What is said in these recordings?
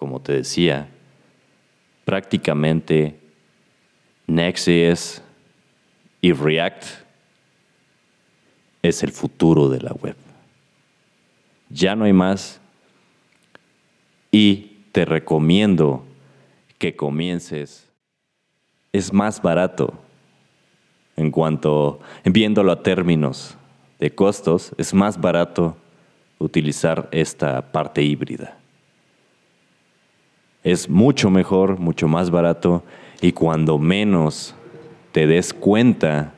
como te decía, prácticamente Next.js y React es el futuro de la web. Ya no hay más y te recomiendo que comiences. Es más barato en cuanto, viéndolo a términos de costos, es más barato utilizar esta parte híbrida. Es mucho mejor, mucho más barato y cuando menos te des cuenta,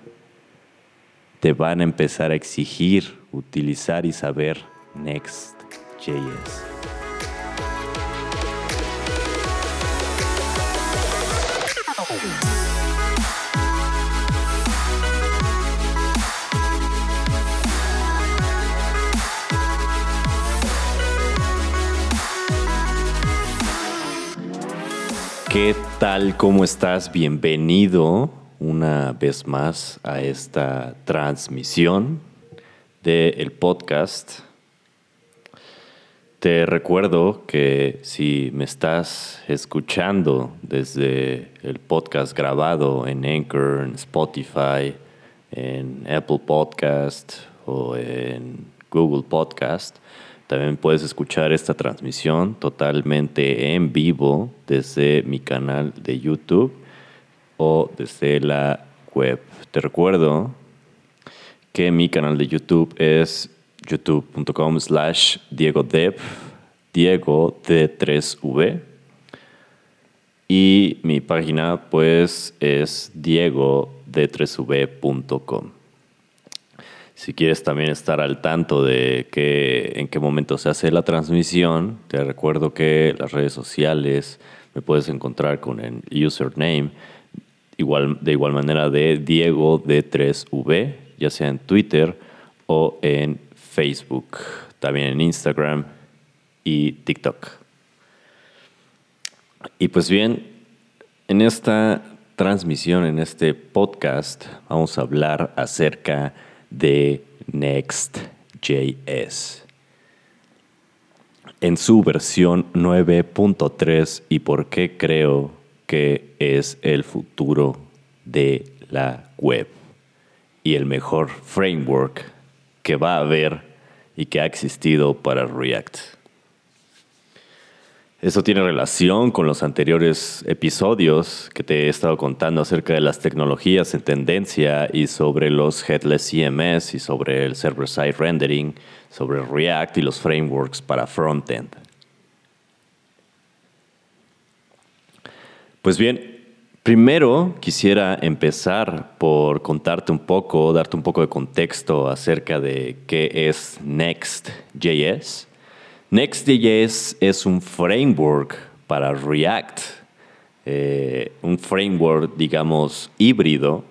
te van a empezar a exigir utilizar y saber Next.js. ¿Qué tal? ¿Cómo estás? Bienvenido una vez más a esta transmisión del podcast. Te recuerdo que si me estás escuchando desde el podcast grabado en Anchor, en Spotify, en Apple Podcast o en Google Podcast, también puedes escuchar esta transmisión totalmente en vivo desde mi canal de YouTube o desde la web. Te recuerdo que mi canal de YouTube es youtube.com slash Diego Diego de 3V. Y mi página pues es diego de 3v.com. Si quieres también estar al tanto de que, en qué momento se hace la transmisión, te recuerdo que las redes sociales me puedes encontrar con el username igual, de igual manera de Diego de 3V, ya sea en Twitter o en Facebook, también en Instagram y TikTok. Y pues bien, en esta transmisión, en este podcast, vamos a hablar acerca de de Next.js en su versión 9.3 y por qué creo que es el futuro de la web y el mejor framework que va a haber y que ha existido para React. Eso tiene relación con los anteriores episodios que te he estado contando acerca de las tecnologías en tendencia y sobre los headless CMS y sobre el server-side rendering, sobre React y los frameworks para frontend. Pues bien, primero quisiera empezar por contarte un poco, darte un poco de contexto acerca de qué es Next.js Next.js es un framework para React, eh, un framework, digamos, híbrido,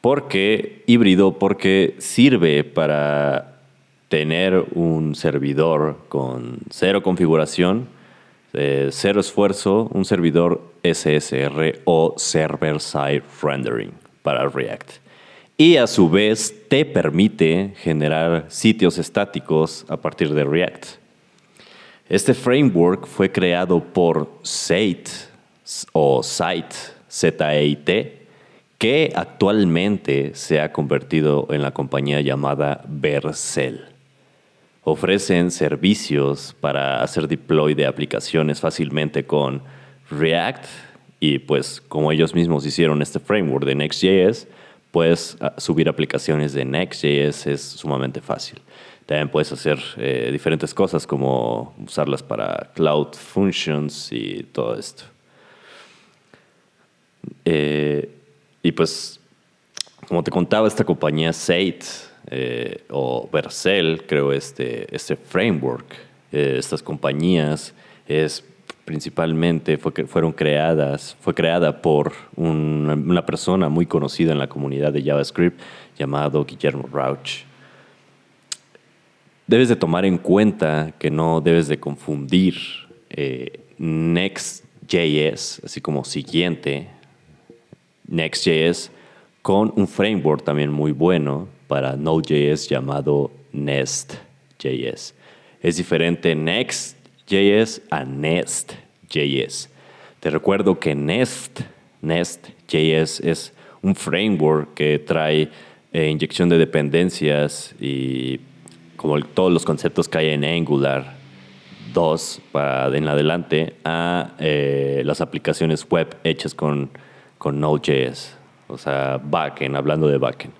porque híbrido porque sirve para tener un servidor con cero configuración, eh, cero esfuerzo, un servidor SSR o Server Side Rendering para React. Y a su vez te permite generar sitios estáticos a partir de React. Este framework fue creado por Site o Site, Z-E-I-T, que actualmente se ha convertido en la compañía llamada Vercel. Ofrecen servicios para hacer deploy de aplicaciones fácilmente con React y pues como ellos mismos hicieron este framework de Next.js, pues subir aplicaciones de Next.js es sumamente fácil. También puedes hacer eh, diferentes cosas como usarlas para Cloud Functions y todo esto. Eh, y pues, como te contaba, esta compañía Sate eh, o Vercel creo este, este framework. estas compañías es principalmente fue, fueron creadas, fue creada por una persona muy conocida en la comunidad de JavaScript llamado Guillermo Rauch debes de tomar en cuenta que no debes de confundir eh, Next.js, así como siguiente, Next.js, con un framework también muy bueno para Node.js llamado Nest.js. Es diferente Next.js a Nest.js. Te recuerdo que Nest, Nest.js es un framework que trae eh, inyección de dependencias y como todos los conceptos que hay en Angular 2 para en adelante a eh, las aplicaciones web hechas con, con Node.js, o sea, backend, hablando de backend.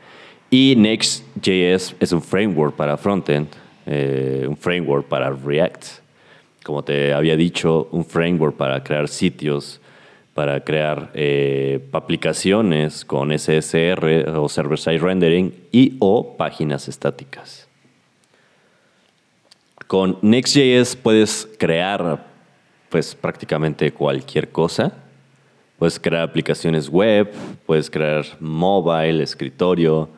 Y Next.js es un framework para frontend, eh, un framework para React. Como te había dicho, un framework para crear sitios, para crear eh, aplicaciones con SSR o server-side rendering y o páginas estáticas. Con Next.js puedes crear pues prácticamente cualquier cosa. Puedes crear aplicaciones web, puedes crear mobile, escritorio,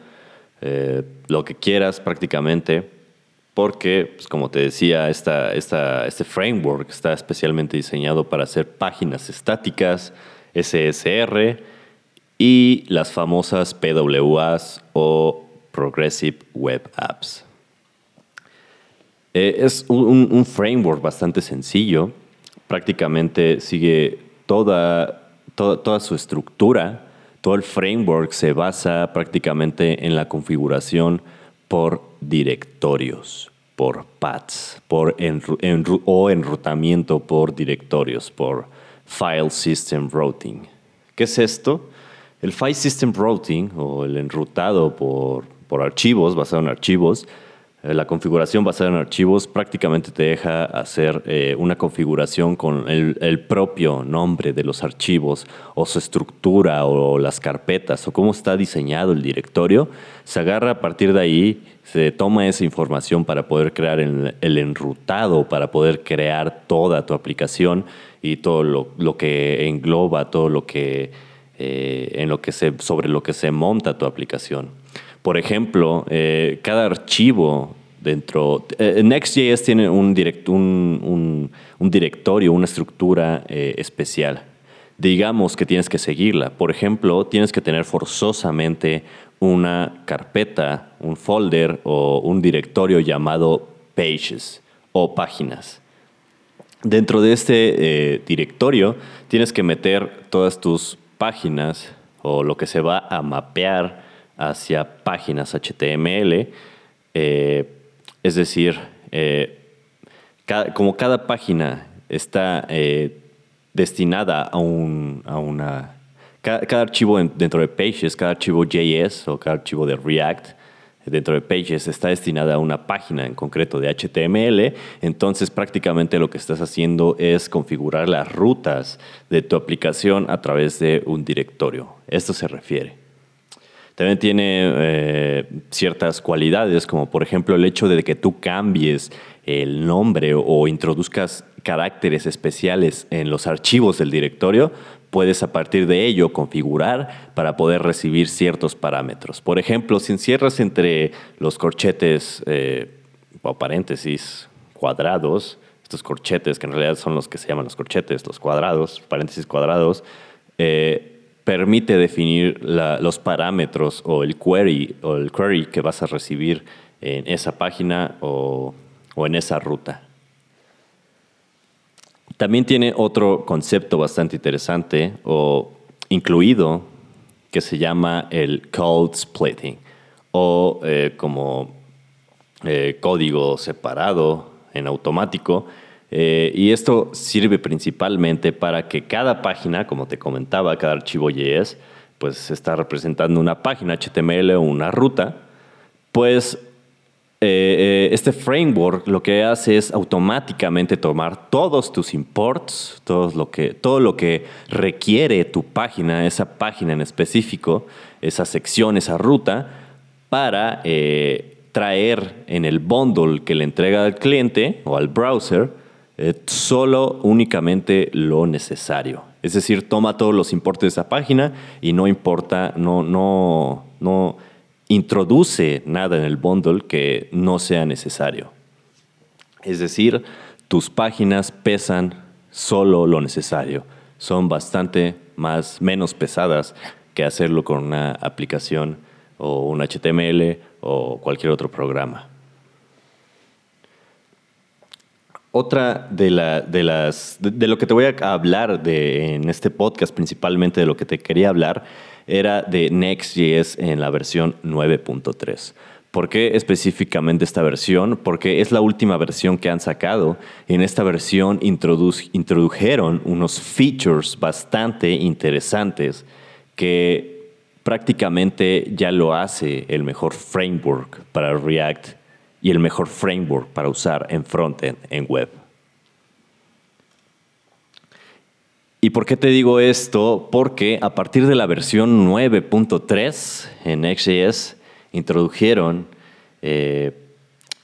eh, lo que quieras prácticamente, porque, pues, como te decía, esta, esta, este framework está especialmente diseñado para hacer páginas estáticas, SSR y las famosas PWAs o Progressive Web Apps. Eh, es un, un, framework bastante sencillo, prácticamente sigue toda, toda, su estructura todo el framework se basa prácticamente en la configuración por directorios, por paths, por o enrutamiento por directorios, por File System Routing. ¿Qué es esto? El File System Routing o el enrutado por, por archivos, basado en archivos, la configuración basada en archivos prácticamente te deja hacer eh, una configuración con el, propio nombre de los archivos o su estructura o las carpetas o cómo está diseñado el directorio. Se agarra a partir de ahí, se toma esa información para poder crear el, enrutado, para poder crear toda tu aplicación y todo lo, que engloba, todo lo que, eh, en lo que se, sobre lo que se monta tu aplicación. Por ejemplo, eh, cada archivo dentro... Eh, Next.js tiene un, directorio, una estructura eh, especial. Digamos que tienes que seguirla. Por ejemplo, tienes que tener forzosamente una carpeta, un folder o un directorio llamado pages o páginas. Dentro de este directorio tienes que meter todas tus páginas o lo que se va a mapear hacia páginas HTML. Eh, es decir, eh, como cada página está eh, destinada a, un, a una... Cada, archivo dentro de Pages, cada archivo JS o cada archivo de React dentro de Pages está destinada a una página en concreto de HTML, entonces prácticamente lo que estás haciendo es configurar las rutas de tu aplicación a través de un directorio. Esto se refiere. También tiene eh, ciertas cualidades, como por ejemplo el hecho de que tú cambies el nombre o introduzcas caracteres especiales en los archivos del directorio, puedes a partir de ello configurar para poder recibir ciertos parámetros. Por ejemplo, si encierras entre los corchetes eh, o paréntesis cuadrados, estos corchetes que en realidad son los que se llaman los corchetes, los cuadrados, paréntesis cuadrados, eh, permite definir los parámetros o el query o el query que vas a recibir en esa página o, en esa ruta. También tiene otro concepto bastante interesante o incluido que se llama el code splitting o eh, como eh, código separado en automático eh, y esto sirve principalmente para que cada página, como te comentaba, cada archivo JS, pues está representando una página HTML o una ruta, pues eh, eh, este framework lo que hace es automáticamente tomar todos tus imports, todo lo que, todo lo que requiere tu página, esa página en específico, esa sección, esa ruta, para traer en el bundle que le entrega al cliente o al browser, solo únicamente lo necesario. Es decir, toma todos los importes de esa página y no importa, no, no, no introduce nada en el bundle que no sea necesario. Es decir, tus páginas pesan solo lo necesario. Son bastante más, menos pesadas que hacerlo con una aplicación o un HTML o cualquier otro programa. Otra de, de las de, lo que te voy a hablar de, en este podcast, principalmente de lo que te quería hablar, era de Next.js en la versión 9.3. ¿Por qué específicamente esta versión? Porque es la última versión que han sacado. En esta versión introdujeron unos features bastante interesantes que prácticamente ya lo hace el mejor framework para React y el mejor framework para usar en frontend en web. ¿Y por qué te digo esto? Porque a partir de la versión 9.3 en Next.js introdujeron eh,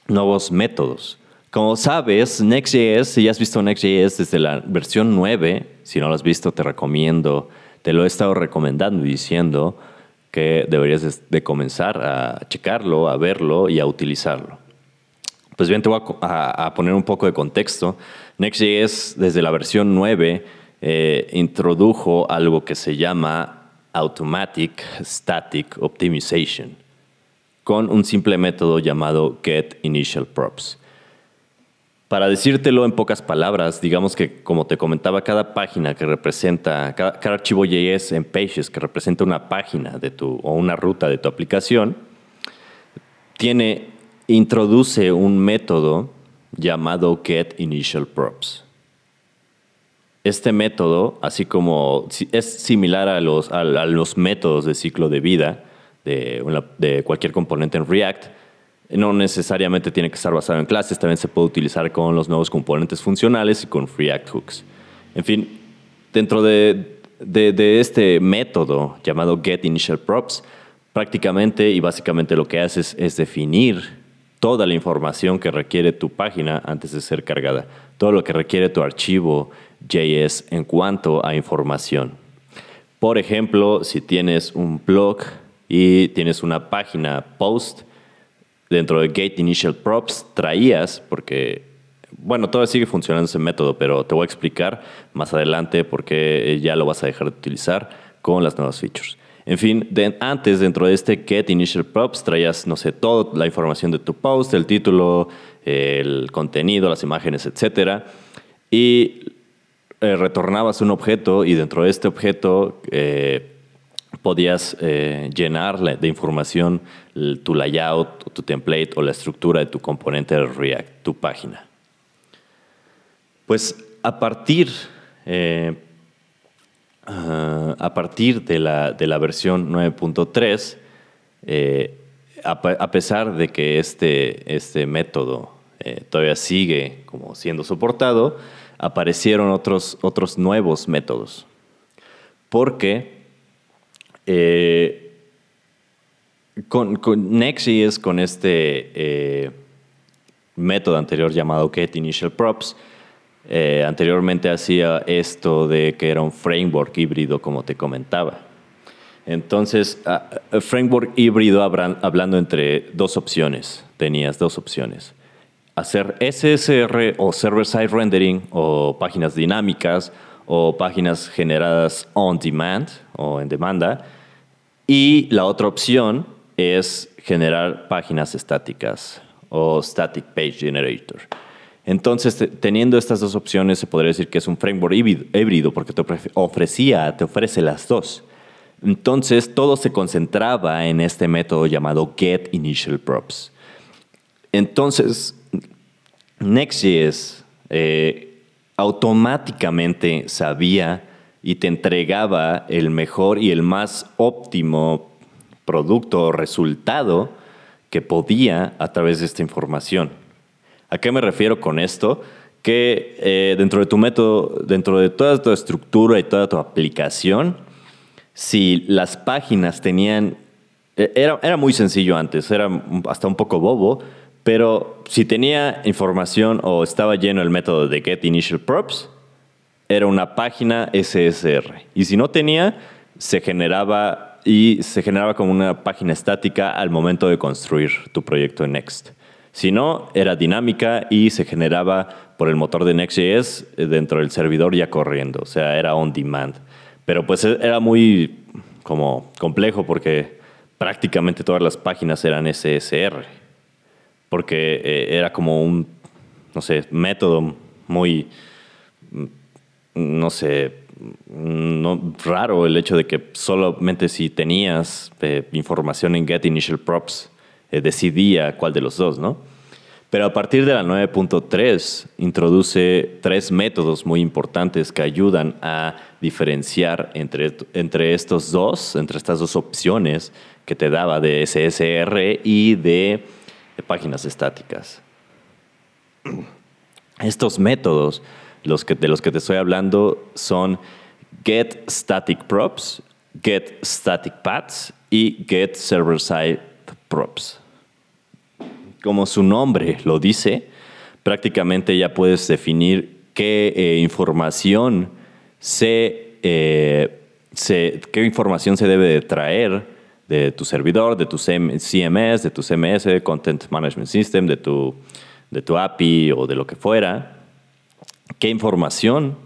nuevos métodos. Como sabes, Next.js, si ya has visto Next.js desde la versión 9, si no lo has visto, te recomiendo, te lo he estado recomendando y diciendo que deberías de comenzar a checarlo, a verlo y a utilizarlo. Pues bien, te voy a, poner un poco de contexto. Next.js, desde la versión 9, eh, introdujo algo que se llama Automatic Static Optimization con un simple método llamado getInitialProps. Para decírtelo en pocas palabras, digamos que como te comentaba, cada página que representa, cada, cada, archivo JS en Pages que representa una página de tu, o una ruta de tu aplicación, tiene introduce un método llamado getInitialProps. Este método, así como es similar a los, métodos de ciclo de vida de, cualquier componente en React, no necesariamente tiene que estar basado en clases, también se puede utilizar con los nuevos componentes funcionales y con React Hooks. En fin, dentro de, de este método llamado getInitialProps, prácticamente y básicamente lo que haces es definir toda la información que requiere tu página antes de ser cargada, todo lo que requiere tu archivo JS en cuanto a información. Por ejemplo, si tienes un blog y tienes una página post, dentro de Gate Initial Props traías, porque, bueno, todavía sigue funcionando ese método, pero te voy a explicar más adelante por qué ya lo vas a dejar de utilizar con las nuevas features. En fin, antes dentro de este get initial props traías, no sé, toda la información de tu post, el título, el contenido, las imágenes, etc. Y eh, retornabas un objeto y dentro de este objeto eh, podías eh, llenar de información tu layout, tu template o la estructura de tu componente de React, tu página. Pues a partir A partir de la, de la versión 9.3, eh, a, pesar de que este, este método eh, todavía sigue como siendo soportado, aparecieron otros, otros nuevos métodos. Porque eh, con, con Next.js, con este método anterior llamado getInitialProps, eh, anteriormente hacía esto de que era un framework híbrido, como te comentaba. Entonces, ah, ah, framework híbrido hablando entre dos opciones, tenías dos opciones. Hacer SSR o server-side rendering o páginas dinámicas o páginas generadas on demand o en demanda. Y la otra opción es generar páginas estáticas o static page generator. Entonces, teniendo estas dos opciones, se podría decir que es un framework híbrido porque te ofrecía, te ofrece las dos. Entonces, todo se concentraba en este método llamado getInitialProps. Entonces, Next.js eh, automáticamente sabía y te entregaba el mejor y el más óptimo producto o resultado que podía a través de esta información. ¿A qué me refiero con esto? Que eh, dentro de tu método, dentro de toda tu estructura y toda tu aplicación, si las páginas tenían... E, era, era muy sencillo antes, era hasta un poco bobo, pero si tenía información o estaba lleno el método de getInitialProps, era una página SSR. Y si no tenía, se generaba y se generaba como una página estática al momento de construir tu proyecto en Next. Si no, era dinámica y se generaba por el motor de Next.js eh, dentro del servidor ya corriendo, o sea, era on demand. Pero pues e, era muy como complejo porque prácticamente todas las páginas eran SSR, porque eh, era como un, no sé, método muy, no sé, no, raro el hecho de que solamente si tenías eh, información en Get Initial Props eh, decidía cuál de los dos, ¿no? Pero a partir de la 9.3 introduce tres métodos muy importantes que ayudan a diferenciar entre, entre estos dos, entre estas dos opciones que te daba de SSR y de, páginas estáticas. Estos métodos los que, de los que te estoy hablando son get static props, get static paths y get server side props. Como su nombre lo dice, prácticamente ya puedes definir qué eh, información se, eh, se, qué información se debe de traer de tu servidor, de tu CMS, de tu CMS, Content Management System, de tu, de tu API o de lo que fuera, qué información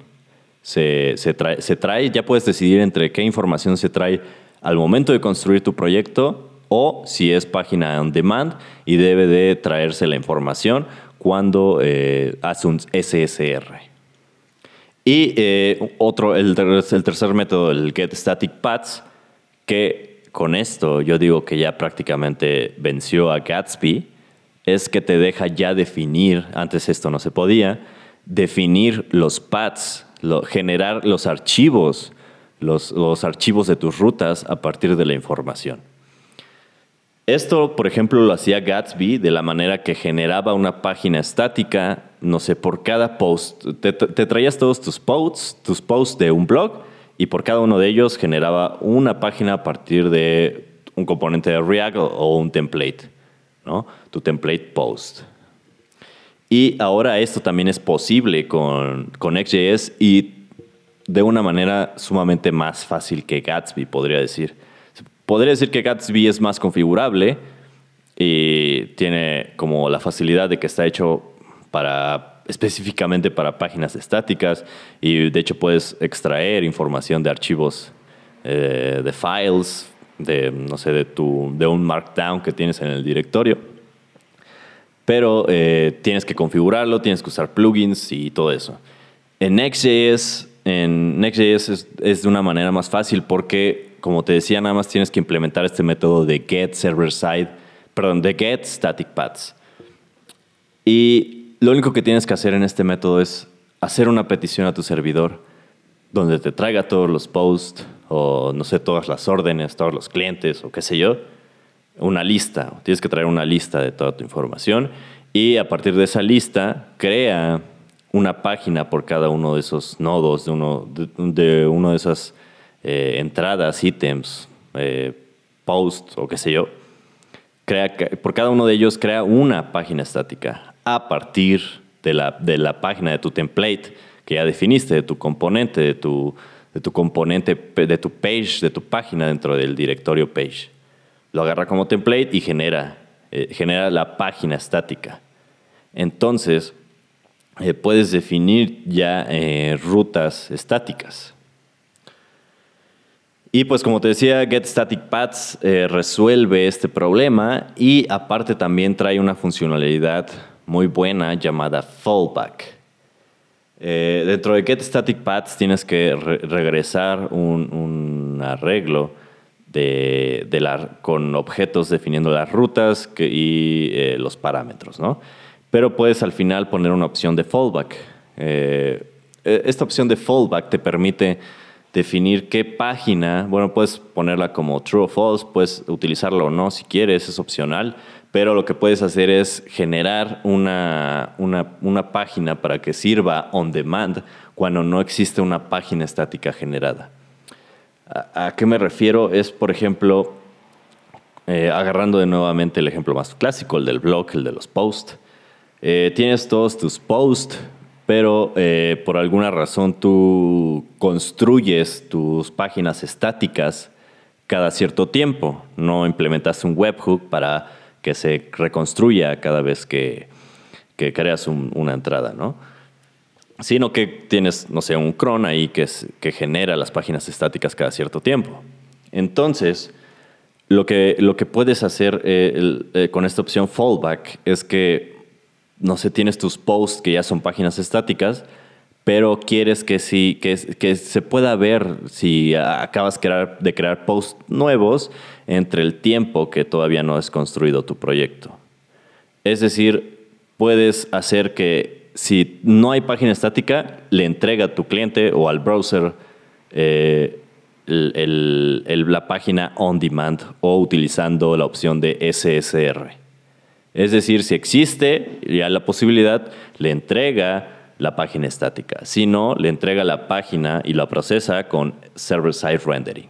se, se, trae, se trae, ya puedes decidir entre qué información se trae al momento de construir tu proyecto o si es página on demand y debe de traerse la información cuando eh, hace un SSR. Y eh, otro, el, tercer método, el Get Static Paths, que con esto yo digo que ya prácticamente venció a Gatsby, es que te deja ya definir, antes esto no se podía, definir los paths, generar los archivos, los archivos de tus rutas a partir de la información. Esto, por ejemplo, lo hacía Gatsby de la manera que generaba una página estática, no sé, por cada post. Te, traías todos tus posts, tus posts de un blog y por cada uno de ellos generaba una página a partir de un componente de React o un template, ¿no? tu template post. Y ahora esto también es posible con, con XJS y de una manera sumamente más fácil que Gatsby, podría decir. Podría decir que Gatsby es más configurable y tiene como la facilidad de que está hecho para específicamente para páginas estáticas y de hecho puedes extraer información de archivos eh, de files, de, no sé, de, tu, de un markdown que tienes en el directorio. Pero eh, tienes que configurarlo, tienes que usar plugins y todo eso. En Next.js, en Next.js es, es de una manera más fácil porque, como te decía, nada más tienes que implementar este método de get server side, perdón, de get static paths. Y lo único que tienes que hacer en este método es hacer una petición a tu servidor donde te traiga todos los posts o no sé, todas las órdenes, todos los clientes o qué sé yo, una lista. Tienes que traer una lista de toda tu información y a partir de esa lista crea una página por cada uno de esos nodos, de uno de, uno de esas eh, entradas, ítems, eh, posts o qué sé yo. Crea, por cada uno de ellos crea una página estática a partir de la, de la página de tu template que ya definiste, de tu componente, de tu, de tu componente, de tu page, de tu página dentro del directorio page. Lo agarra como template y genera, eh, genera la página estática. Entonces, puedes definir ya rutas estáticas. Y pues como te decía, Get Paths resuelve este problema y aparte también trae una funcionalidad muy buena llamada fallback. Eh, dentro de Get tienes que regresar un, arreglo de, con objetos definiendo las rutas y eh, los parámetros, ¿no? Pero puedes al final poner una opción de fallback. Eh, e, esta opción de fallback te permite definir qué página, bueno, puedes ponerla como true o false, puedes utilizarla o no si quieres, es opcional, pero lo que puedes hacer es generar una, una, página para que sirva on demand cuando no existe una página estática generada. ¿A, qué me refiero? Es, por ejemplo, eh, agarrando de nuevamente el ejemplo más clásico, el del blog, el de los posts. Eh, tienes todos tus posts, pero eh, por alguna razón tú construyes tus páginas estáticas cada cierto tiempo. No implementas un webhook para que se reconstruya cada vez que, creas una entrada, ¿no? Sino que tienes, no sé, un cron ahí que, que genera las páginas estáticas cada cierto tiempo. Entonces, lo que, lo que puedes hacer eh, eh, con esta opción fallback es que no sé, tienes tus posts que ya son páginas estáticas, pero quieres que, que, que se pueda ver si acabas de crear posts nuevos entre el tiempo que todavía no has construido tu proyecto. Es decir, puedes hacer que si no hay página estática, le entrega a tu cliente o al browser eh, la página on demand o utilizando la opción de SSR. Es decir, si existe ya la posibilidad, le entrega la página estática. Si no, le entrega la página y la procesa con server-side rendering.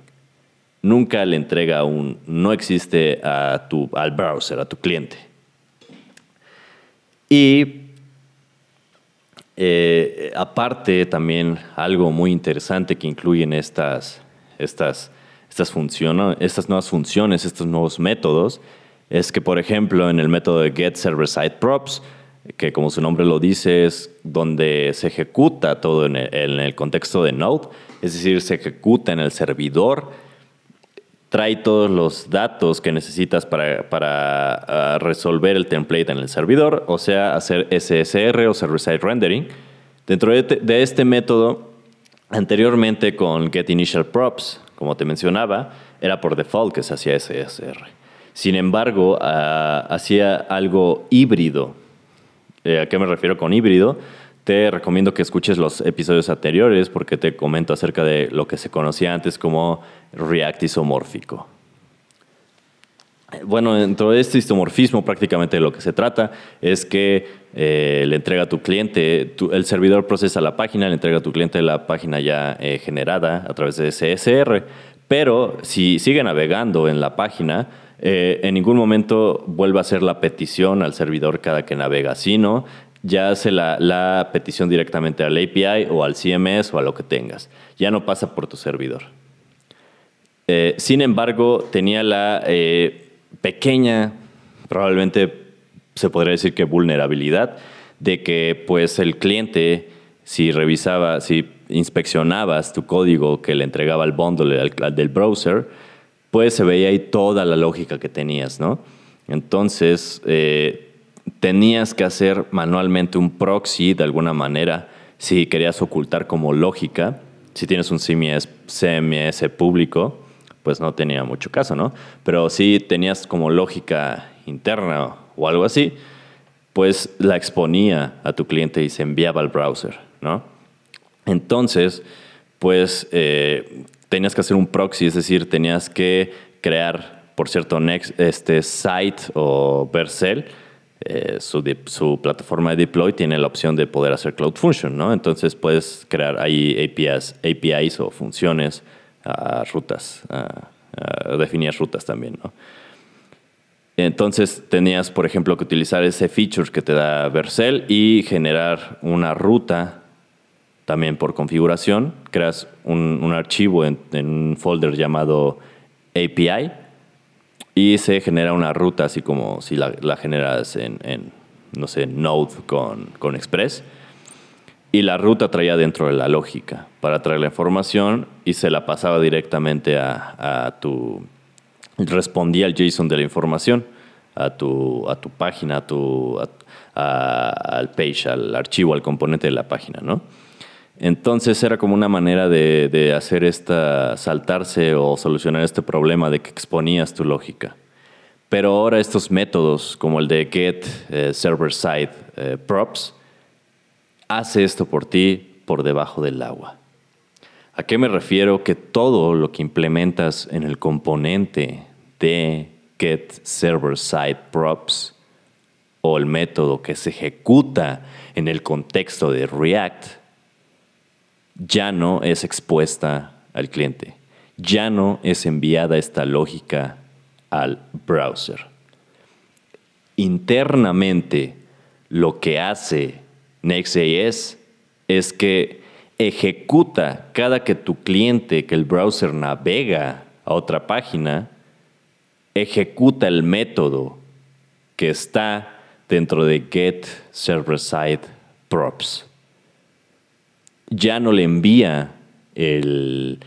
Nunca le entrega un, no existe a tu, al browser, a tu cliente. Y eh, aparte también algo muy interesante que incluyen estas, estas, estas, estas nuevas funciones, estos nuevos métodos, es que por ejemplo en el método de get server side props, que como su nombre lo dice es donde se ejecuta todo en el, contexto de Node, es decir, se ejecuta en el servidor, trae todos los datos que necesitas para, ah, resolver el template en el servidor, o sea, hacer SSR o Server-Side Rendering. Dentro de, de este método, anteriormente con getInitialProps, como te mencionaba, era por default que se hacía SSR. Sin embargo, ah, hacía algo híbrido eh, ¿A qué me refiero con híbrido? Te recomiendo que escuches los episodios anteriores porque te comento acerca de lo que se conocía antes como React isomórfico. Bueno, dentro de este isomorfismo prácticamente lo que se trata es que eh, le entrega a tu cliente, el servidor procesa la página, le entrega a tu cliente la página ya eh, generada a través de CSR, pero si sigue navegando en la página, eh, en ningún momento vuelve a hacer la petición al servidor cada que navega, sino ya hace la, petición directamente al API o al CMS o a lo que tengas. Ya no pasa por tu servidor. Eh, sin embargo, tenía la eh, pequeña, probablemente se podría decir que vulnerabilidad, de que pues el cliente, si revisaba, si inspeccionabas tu código que le entregaba el bundle del browser, pues se veía ahí toda la lógica que tenías, ¿no? Entonces, eh, tenías que hacer manualmente un proxy de alguna manera si querías ocultar como lógica. Si tienes un CMS, CMS público, pues no tenía mucho caso, ¿no? Pero si tenías como lógica interna o algo así, pues la exponía a tu cliente y se enviaba al browser, ¿no? Entonces, pues eh, tenías que hacer un proxy, es decir, tenías que crear, por cierto, Next, este site o Vercel, eh, su, plataforma de deploy tiene la opción de poder hacer Cloud Function, ¿no? Entonces puedes crear ahí APIs, APIs o funciones a rutas, a, definir rutas también, ¿no? Entonces tenías, por ejemplo, que utilizar ese feature que te da Vercel y generar una ruta también por configuración, creas un, archivo en, un folder llamado API y se genera una ruta así como si la, generas en, no sé, Node con, con Express. Y la ruta traía dentro de la lógica para traer la información y se la pasaba directamente a, tu... Respondía al JSON de la información a tu, a tu página, a tu, al page, al archivo, al componente de la página, ¿no? Entonces era como una manera de, hacer esta, saltarse o solucionar este problema de que exponías tu lógica. Pero ahora estos métodos, como el de get eh, server side eh, props, hace esto por ti por debajo del agua. ¿A qué me refiero? Que todo lo que implementas en el componente de get server side props o el método que se ejecuta en el contexto de React ya no es expuesta al cliente, ya no es enviada esta lógica al browser. Internamente, lo que hace Next.js es que ejecuta cada que tu cliente, que el browser navega a otra página, ejecuta el método que está dentro de get server side props ya no le envía el,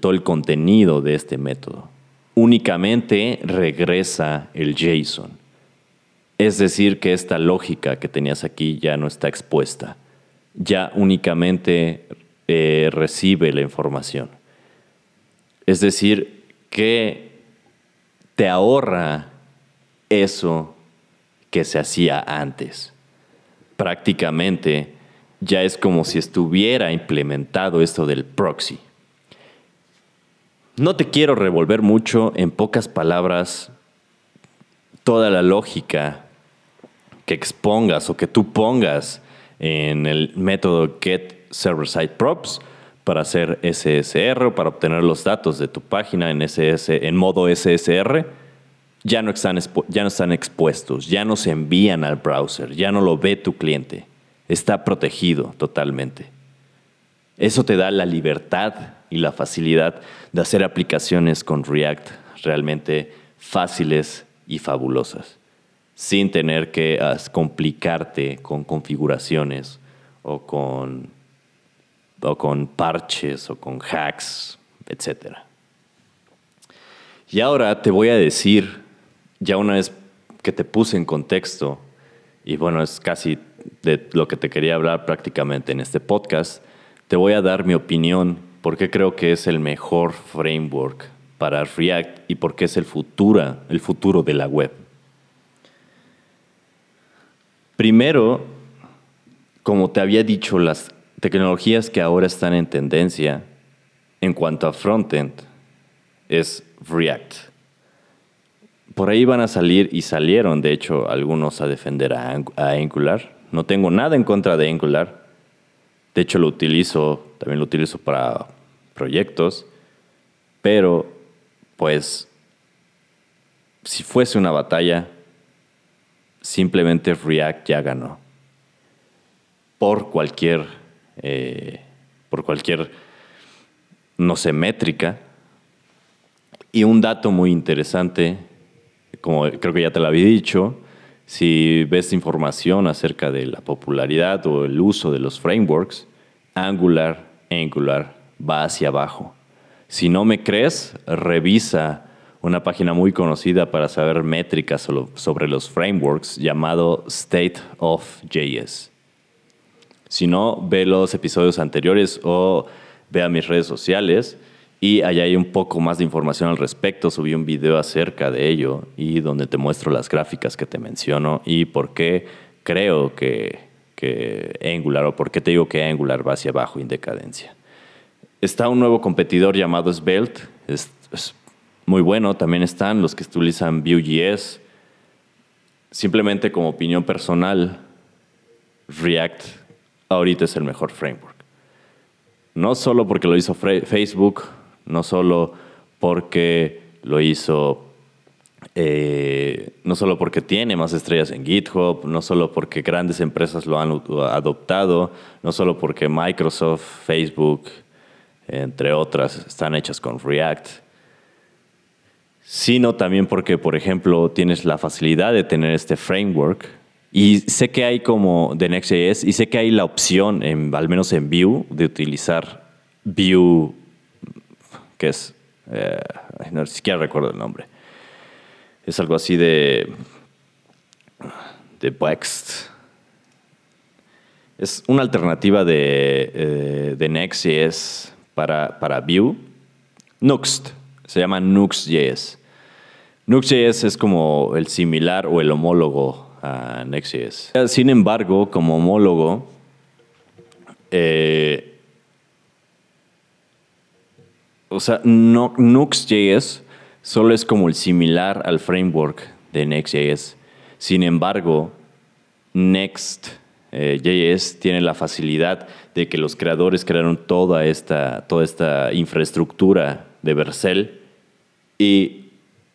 todo el contenido de este método. Únicamente regresa el JSON. Es decir, que esta lógica que tenías aquí ya no está expuesta, ya únicamente eh, recibe la información. Es decir, que te ahorra eso que se hacía antes. Prácticamente ya es como si estuviera implementado esto del proxy. No te quiero revolver mucho, en pocas palabras, toda la lógica que expongas o que tú pongas en el método get server side props para hacer SSR o para obtener los datos de tu página en, en modo SSR, ya no, están, ya no están expuestos, ya no se envían al browser, ya no lo ve tu cliente. Está protegido totalmente. Eso te da la libertad y la facilidad de hacer aplicaciones con React realmente fáciles y fabulosas, sin tener que complicarte con configuraciones o con, o con parches o con hacks, etc. Y ahora te voy a decir, ya una vez que te puse en contexto, y bueno, es casi de lo que te quería hablar prácticamente en este podcast, te voy a dar mi opinión porque creo que es el mejor framework para React y porque es el futuro, el futuro de la web. Primero, como te había dicho, las tecnologías que ahora están en tendencia en cuanto a frontend es React. Por ahí van a salir y salieron, de hecho, algunos a defender a, Angular. No tengo nada en contra de Angular. De hecho, lo utilizo, también lo utilizo para proyectos, pero pues si fuese una batalla, simplemente React ya ganó. Por cualquier, eh, por cualquier, no sé, métrica. Y un dato muy interesante, como creo que ya te lo había dicho, si ves información acerca de la popularidad o el uso de los frameworks, Angular, Angular va hacia abajo. Si no me crees, revisa una página muy conocida para saber métricas sobre los frameworks llamado State of JS. Si no, ve los episodios anteriores o ve a mis redes sociales y allá hay un poco más de información al respecto. Subí un video acerca de ello y donde te muestro las gráficas que te menciono y por qué creo que, que Angular o por qué te digo que Angular va hacia abajo en decadencia. Está un nuevo competidor llamado Svelte. Es, es muy bueno. También están los que utilizan Vue.js. Simplemente como opinión personal, React ahorita es el mejor framework. No solo porque lo hizo Facebook, no solo porque lo hizo, eh, no solo porque tiene más estrellas en GitHub, no solo porque grandes empresas lo han adoptado, no solo porque Microsoft, Facebook, entre otras, están hechas con React, sino también porque, por ejemplo, tienes la facilidad de tener este framework. Y sé que hay como de Next.js, y sé que hay la opción, en, al menos en Vue, de utilizar Vue que es, eh, no siquiera recuerdo el nombre. Es algo así de, de Bext. Es una alternativa de, eh, de Next.js para, para Vue. Nuxt, se llama Nuxt.js. Nuxt.js es como el similar o el homólogo a Next.js. Sin embargo, como homólogo, eh, o sea, no, Nux.js solo es como el similar al framework de Next.js. Sin embargo, Next.js tiene la facilidad de que los creadores crearon toda esta, toda esta infraestructura de Vercel y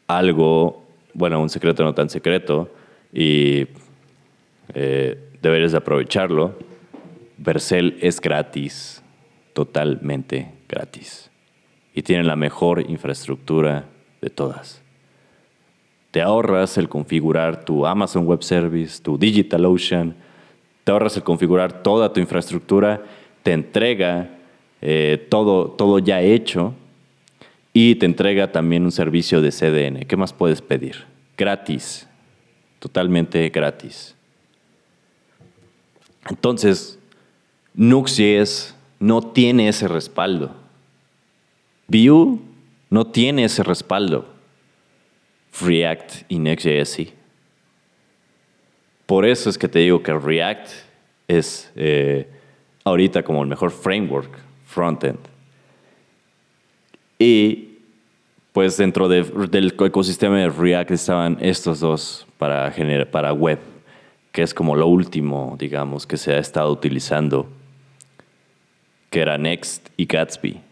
algo, bueno, un secreto no tan secreto, y eh, deberes de aprovecharlo. Vercel es gratis, totalmente gratis y tienen la mejor infraestructura de todas. Te ahorras el configurar tu Amazon Web Service, tu DigitalOcean, te ahorras el configurar toda tu infraestructura, te entrega eh, todo, todo ya hecho y te entrega también un servicio de CDN. ¿Qué más puedes pedir? Gratis. totalmente gratis. Entonces, Nuxt.js no tiene ese respaldo. Vue no tiene ese respaldo. React y Next.js. Por eso es que te digo que React es eh, ahorita como el mejor framework frontend. Y pues dentro del ecosistema de React estaban estos dos para, para web, que es como lo último, digamos, que se ha estado utilizando, que era Next y Gatsby.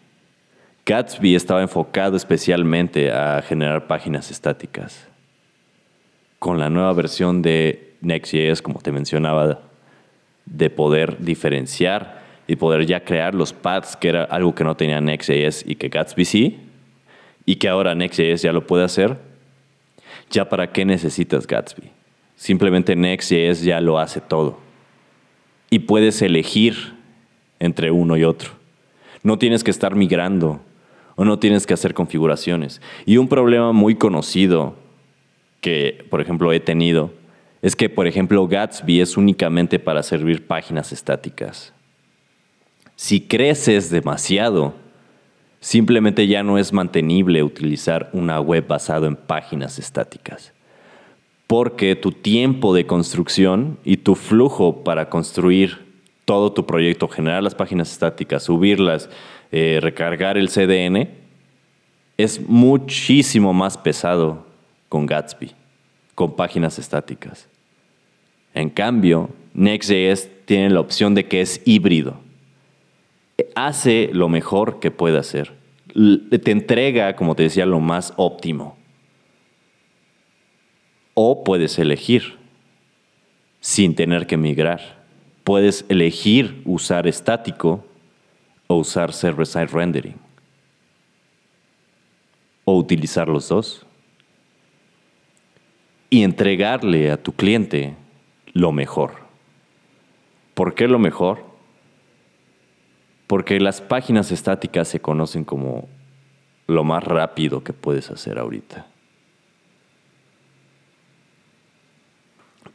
Gatsby estaba enfocado especialmente a generar páginas estáticas. Con la nueva versión de Next.js, como te mencionaba, de poder diferenciar y poder ya crear los paths, que era algo que no tenía Next.js y que Gatsby sí, y que ahora Next.js ya lo puede hacer, ya para qué necesitas Gatsby. Simplemente Next.js ya lo hace todo. Y puedes elegir entre uno y otro. No tienes que estar migrando o no tienes que hacer configuraciones. Y un problema muy conocido que, por ejemplo, he tenido es que, por ejemplo, Gatsby es únicamente para servir páginas estáticas. Si creces demasiado, simplemente ya no es mantenible utilizar una web basada en páginas estáticas. Porque tu tiempo de construcción y tu flujo para construir todo tu proyecto, generar las páginas estáticas, subirlas, eh, recargar el CDN, es muchísimo más pesado con Gatsby, con páginas estáticas. En cambio, Next.js tiene la opción de que es híbrido. Hace lo mejor que puede hacer. Te entrega, como te decía, lo más óptimo. O puedes elegir sin tener que migrar. Puedes elegir usar estático o usar server-side rendering. O utilizar los dos. Y entregarle a tu cliente lo mejor. ¿Por qué lo mejor? Porque las páginas estáticas se conocen como lo más rápido que puedes hacer ahorita.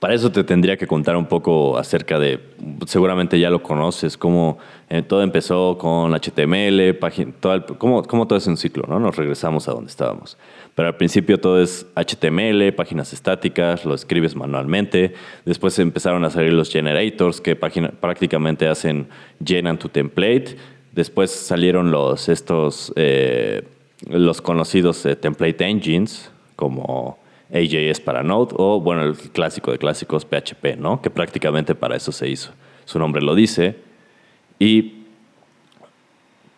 Para eso te tendría que contar un poco acerca de, seguramente ya lo conoces, cómo eh, todo empezó con HTML, página, todo cómo, todo es un ciclo, ¿no? Nos regresamos a donde estábamos. Pero al principio todo es HTML, páginas estáticas, lo escribes manualmente. Después empezaron a salir los generators que prácticamente hacen, llenan tu template. Después salieron los, estos, eh, los conocidos eh, template engines, como AJS para Node o, bueno, el clásico de clásicos PHP, ¿no? Que prácticamente para eso se hizo. Su nombre lo dice. Y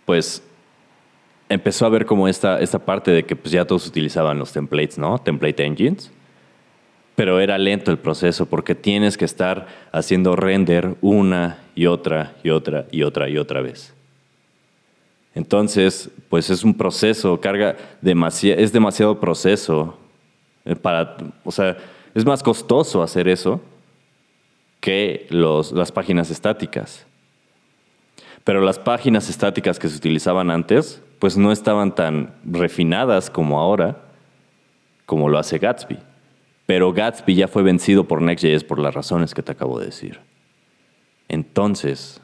pues empezó a ver como esta, esta parte de que pues, ya todos utilizaban los templates, ¿no? Template engines. Pero era lento el proceso porque tienes que estar haciendo render una y otra y otra y otra y otra vez. Entonces, pues es un proceso, carga es demasiado proceso para, o sea, es más costoso hacer eso que los, las páginas estáticas. Pero las páginas estáticas que se utilizaban antes, pues no estaban tan refinadas como ahora, como lo hace Gatsby. Pero Gatsby ya fue vencido por Next.js por las razones que te acabo de decir. Entonces,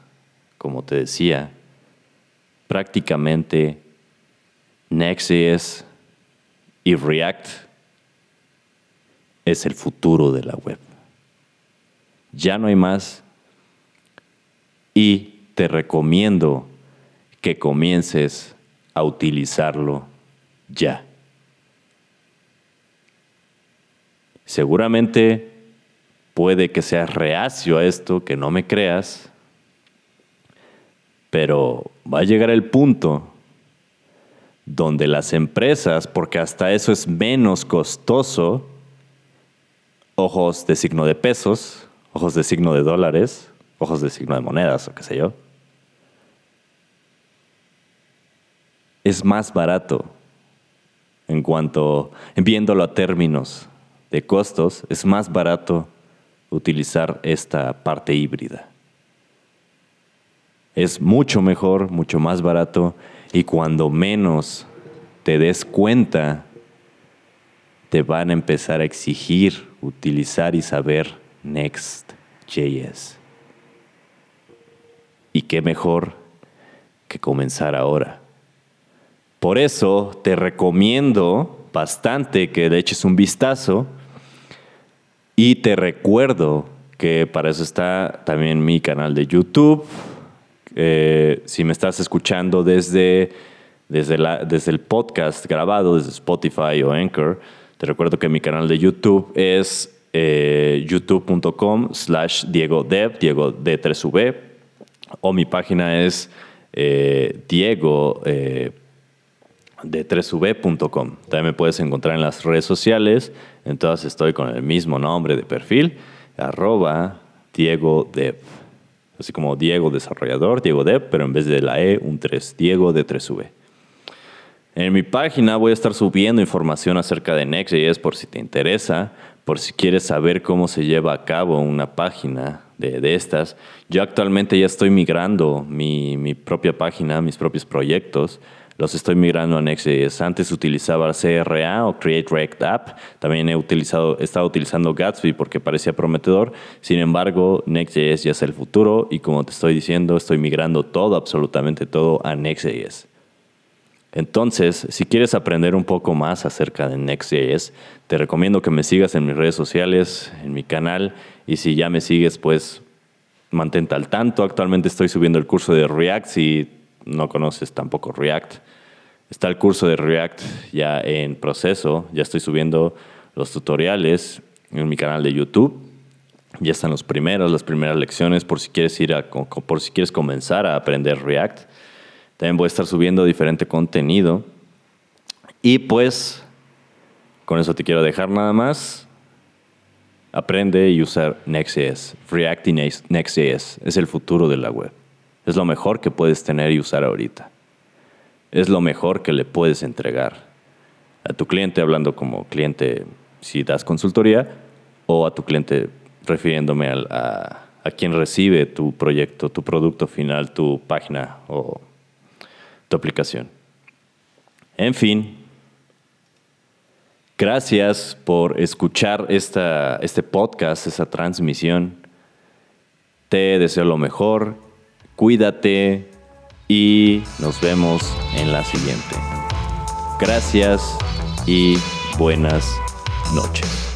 como te decía, prácticamente Next.js y React es el futuro de la web. Ya no hay más y te recomiendo que comiences a utilizarlo ya. Seguramente puede que seas reacio a esto, que no me creas, pero va a llegar el punto donde las empresas, porque hasta eso es menos costoso, ojos de signo de pesos, ojos de signo de dólares, ojos de signo de monedas o qué sé yo. Es más barato en cuanto, viéndolo a términos de costos, es más barato utilizar esta parte híbrida. Es mucho mejor, mucho más barato y cuando menos te des cuenta, te van a empezar a exigir utilizar y saber Next.js. Y qué mejor que comenzar ahora. Por eso te recomiendo bastante que le eches un vistazo y te recuerdo que para eso está también mi canal de YouTube. Eh, si me estás escuchando desde, desde, la, desde el podcast grabado, desde Spotify o Anchor, te recuerdo que mi canal de YouTube es eh, youtube.com slash Diego Diego D3V, o mi página es eh, Diego eh, d3v.com. También me puedes encontrar en las redes sociales. En todas estoy con el mismo nombre de perfil, arroba Diego Dev. Así como Diego Desarrollador, Diego Dev, pero en vez de la E, un 3, Diego de 3V. En mi página voy a estar subiendo información acerca de Next.js por si te interesa, por si quieres saber cómo se lleva a cabo una página de, de estas. Yo actualmente ya estoy migrando mi, mi propia página, mis propios proyectos los estoy migrando a Next.js. Antes utilizaba CRA o Create React App. También he, utilizado, he estado utilizando Gatsby porque parecía prometedor. Sin embargo, Next.js ya es el futuro y como te estoy diciendo, estoy migrando todo, absolutamente todo a Next.js. Entonces, si quieres aprender un poco más acerca de Next.js, te recomiendo que me sigas en mis redes sociales, en mi canal, y si ya me sigues, pues mantente al tanto. Actualmente estoy subiendo el curso de React. Si no conoces tampoco React, está el curso de React ya en proceso. Ya estoy subiendo los tutoriales en mi canal de YouTube. Ya están los primeros, las primeras lecciones por si quieres ir por si quieres comenzar a aprender React. También voy a estar subiendo diferente contenido. Y pues, con eso te quiero dejar nada más. Aprende y usar Next.js. React y Next.js es el futuro de la web. Es lo mejor que puedes tener y usar ahorita. Es lo mejor que le puedes entregar a tu cliente, hablando como cliente si das consultoría, o a tu cliente refiriéndome a, a quien recibe tu proyecto, tu producto final, tu página o tu aplicación. En fin, gracias por escuchar esta, este podcast, esta transmisión. Te deseo lo mejor cuídate y nos vemos en la siguiente. Gracias y buenas noches.